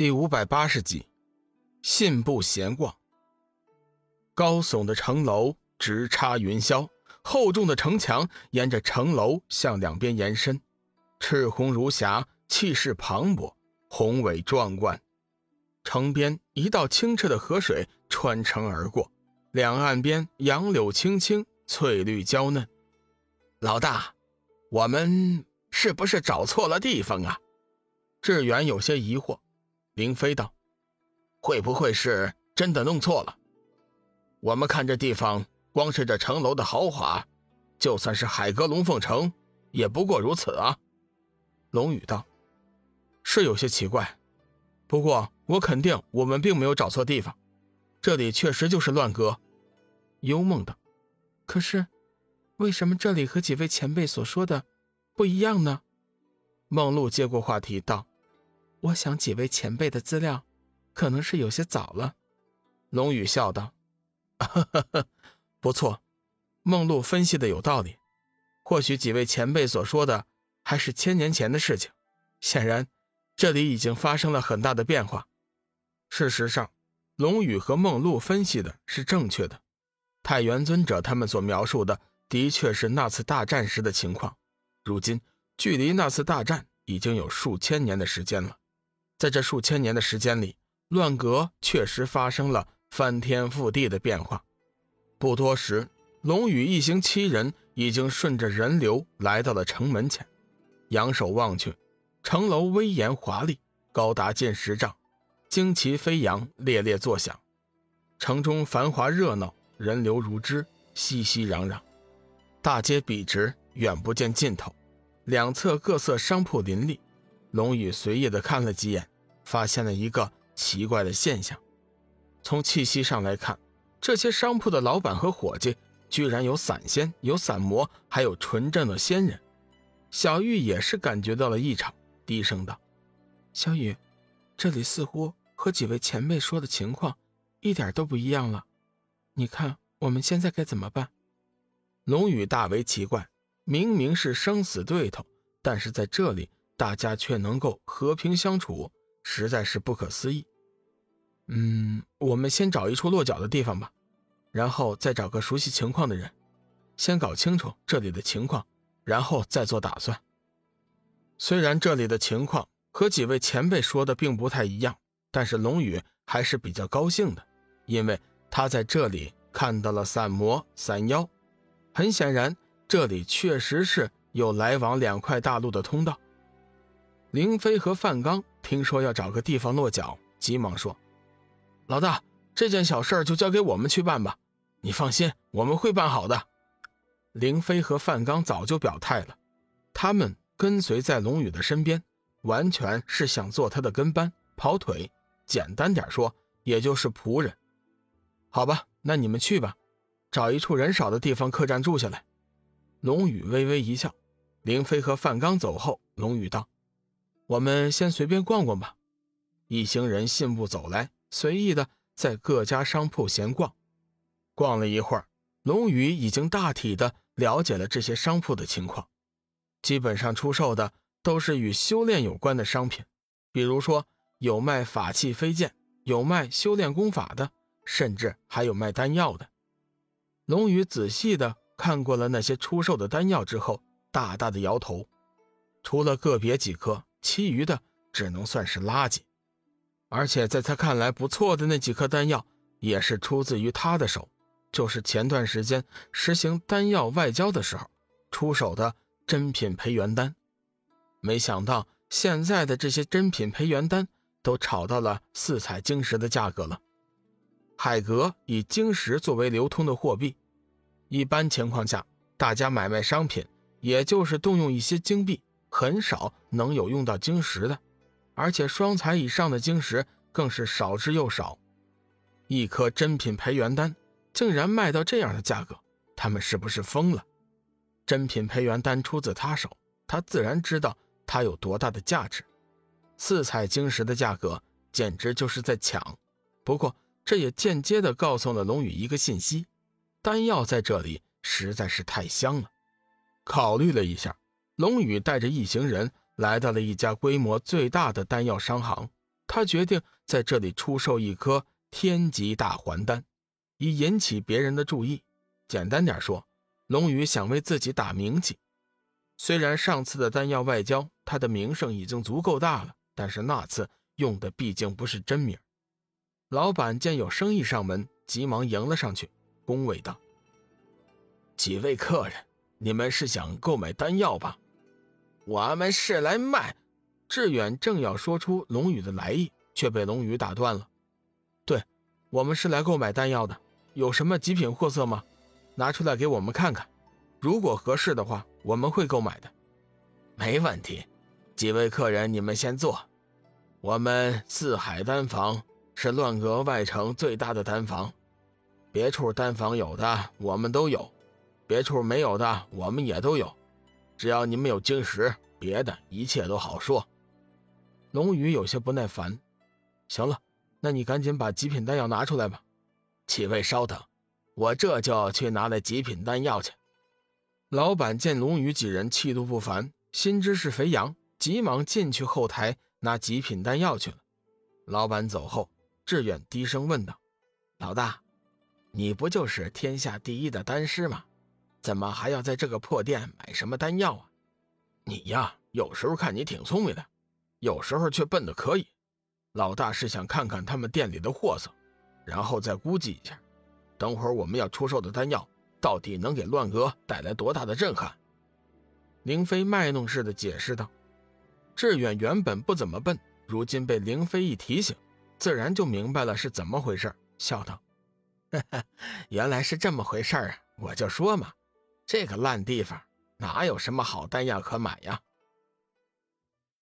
第五百八十集，信步闲逛。高耸的城楼直插云霄，厚重的城墙沿着城楼向两边延伸，赤红如霞，气势磅礴，宏伟壮观。城边一道清澈的河水穿城而过，两岸边杨柳青青，翠绿娇嫩。老大，我们是不是找错了地方啊？志远有些疑惑。林飞道：“会不会是真的弄错了？我们看这地方，光是这城楼的豪华，就算是海阁龙凤城，也不过如此啊。”龙宇道：“是有些奇怪，不过我肯定我们并没有找错地方，这里确实就是乱阁。”幽梦道：“可是，为什么这里和几位前辈所说的不一样呢？”梦露接过话题道。我想几位前辈的资料，可能是有些早了。龙宇笑道：“不错，梦露分析的有道理。或许几位前辈所说的还是千年前的事情。显然，这里已经发生了很大的变化。事实上，龙宇和梦露分析的是正确的。太元尊者他们所描述的，的确是那次大战时的情况。如今，距离那次大战已经有数千年的时间了。”在这数千年的时间里，乱阁确实发生了翻天覆地的变化。不多时，龙宇一行七人已经顺着人流来到了城门前。仰首望去，城楼威严华丽，高达近十丈，旌旗飞扬，猎猎作响。城中繁华热闹，人流如织，熙熙攘攘。大街笔直，远不见尽头，两侧各色商铺林立。龙宇随意的看了几眼。发现了一个奇怪的现象，从气息上来看，这些商铺的老板和伙计居然有散仙、有散魔，还有纯正的仙人。小玉也是感觉到了异常，低声道：“小雨，这里似乎和几位前辈说的情况一点都不一样了。你看我们现在该怎么办？”龙宇大为奇怪，明明是生死对头，但是在这里大家却能够和平相处。实在是不可思议。嗯，我们先找一处落脚的地方吧，然后再找个熟悉情况的人，先搞清楚这里的情况，然后再做打算。虽然这里的情况和几位前辈说的并不太一样，但是龙宇还是比较高兴的，因为他在这里看到了散魔、散妖。很显然，这里确实是有来往两块大陆的通道。林飞和范刚。听说要找个地方落脚，急忙说：“老大，这件小事就交给我们去办吧，你放心，我们会办好的。”凌飞和范刚早就表态了，他们跟随在龙宇的身边，完全是想做他的跟班、跑腿。简单点说，也就是仆人。好吧，那你们去吧，找一处人少的地方客栈住下来。龙宇微微一笑。凌飞和范刚走后，龙宇道。我们先随便逛逛吧。一行人信步走来，随意的在各家商铺闲逛。逛了一会儿，龙宇已经大体的了解了这些商铺的情况。基本上出售的都是与修炼有关的商品，比如说有卖法器飞剑，有卖修炼功法的，甚至还有卖丹药的。龙宇仔细的看过了那些出售的丹药之后，大大的摇头，除了个别几颗。其余的只能算是垃圾，而且在他看来不错的那几颗丹药，也是出自于他的手，就是前段时间实行丹药外交的时候出手的珍品培元丹。没想到现在的这些珍品培元丹都炒到了四彩晶石的价格了。海格以晶石作为流通的货币，一般情况下，大家买卖商品也就是动用一些金币。很少能有用到晶石的，而且双彩以上的晶石更是少之又少。一颗珍品培元丹竟然卖到这样的价格，他们是不是疯了？珍品培元丹出自他手，他自然知道它有多大的价值。四彩晶石的价格简直就是在抢。不过，这也间接的告诉了龙宇一个信息：丹药在这里实在是太香了。考虑了一下。龙宇带着一行人来到了一家规模最大的丹药商行，他决定在这里出售一颗天级大还丹，以引起别人的注意。简单点说，龙宇想为自己打名气。虽然上次的丹药外交，他的名声已经足够大了，但是那次用的毕竟不是真名。老板见有生意上门，急忙迎了上去，恭维道：“几位客人，你们是想购买丹药吧？我们是来卖。”志远正要说出龙宇的来意，却被龙宇打断了。“对，我们是来购买丹药的，有什么极品货色吗？拿出来给我们看看。如果合适的话，我们会购买的。”“没问题，几位客人，你们先坐。我们四海丹房是乱阁外城最大的丹房，别处丹房有的我们都有，别处没有的我们也都有。只要你们有晶石，别的一切都好说。”龙宇有些不耐烦，行了，那你赶紧把极品丹药拿出来吧。几位稍等，我这就去拿来极品丹药去。老板见龙宇几人气度不凡，心知是肥羊，急忙进去后台拿极品丹药去了。老板走后，志远低声问道：“老大，你不就是天下第一的丹师吗？怎么还要在这个破店买什么丹药啊？你呀，有时候看你挺聪明的。”有时候却笨的可以，老大是想看看他们店里的货色，然后再估计一下，等会儿我们要出售的丹药到底能给乱哥带来多大的震撼。凌飞卖弄似的解释道。志远原本不怎么笨，如今被凌飞一提醒，自然就明白了是怎么回事，笑道：“哈 哈原来是这么回事啊！我就说嘛，这个烂地方哪有什么好丹药可买呀。”